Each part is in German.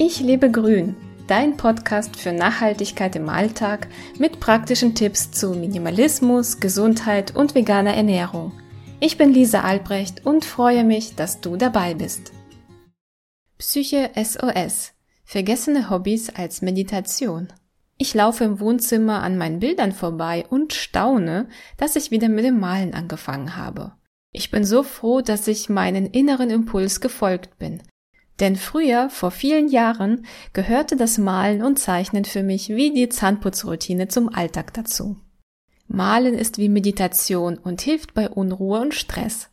Ich lebe grün, dein Podcast für Nachhaltigkeit im Alltag mit praktischen Tipps zu Minimalismus, Gesundheit und veganer Ernährung. Ich bin Lisa Albrecht und freue mich, dass du dabei bist. Psyche SOS. Vergessene Hobbys als Meditation. Ich laufe im Wohnzimmer an meinen Bildern vorbei und staune, dass ich wieder mit dem Malen angefangen habe. Ich bin so froh, dass ich meinen inneren Impuls gefolgt bin. Denn früher, vor vielen Jahren, gehörte das Malen und Zeichnen für mich wie die Zahnputzroutine zum Alltag dazu. Malen ist wie Meditation und hilft bei Unruhe und Stress.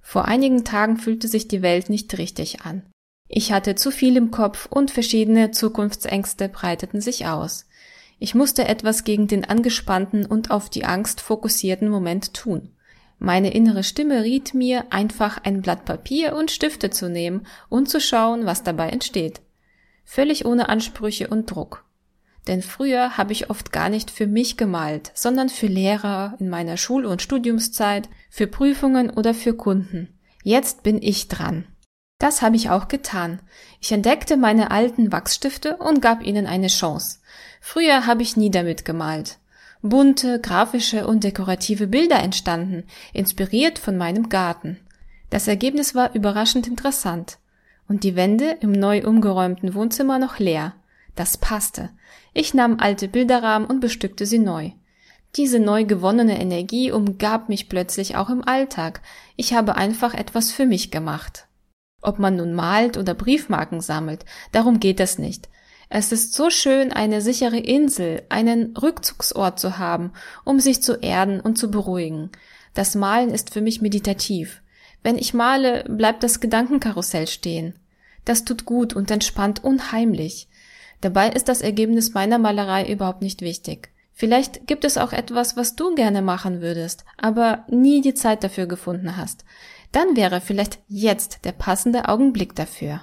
Vor einigen Tagen fühlte sich die Welt nicht richtig an. Ich hatte zu viel im Kopf und verschiedene Zukunftsängste breiteten sich aus. Ich musste etwas gegen den angespannten und auf die Angst fokussierten Moment tun. Meine innere Stimme riet mir, einfach ein Blatt Papier und Stifte zu nehmen und zu schauen, was dabei entsteht. Völlig ohne Ansprüche und Druck. Denn früher habe ich oft gar nicht für mich gemalt, sondern für Lehrer in meiner Schul- und Studiumszeit, für Prüfungen oder für Kunden. Jetzt bin ich dran. Das habe ich auch getan. Ich entdeckte meine alten Wachsstifte und gab ihnen eine Chance. Früher habe ich nie damit gemalt bunte, grafische und dekorative Bilder entstanden, inspiriert von meinem Garten. Das Ergebnis war überraschend interessant. Und die Wände im neu umgeräumten Wohnzimmer noch leer. Das passte. Ich nahm alte Bilderrahmen und bestückte sie neu. Diese neu gewonnene Energie umgab mich plötzlich auch im Alltag. Ich habe einfach etwas für mich gemacht. Ob man nun malt oder Briefmarken sammelt, darum geht es nicht. Es ist so schön, eine sichere Insel, einen Rückzugsort zu haben, um sich zu erden und zu beruhigen. Das Malen ist für mich meditativ. Wenn ich male, bleibt das Gedankenkarussell stehen. Das tut gut und entspannt unheimlich. Dabei ist das Ergebnis meiner Malerei überhaupt nicht wichtig. Vielleicht gibt es auch etwas, was du gerne machen würdest, aber nie die Zeit dafür gefunden hast. Dann wäre vielleicht jetzt der passende Augenblick dafür.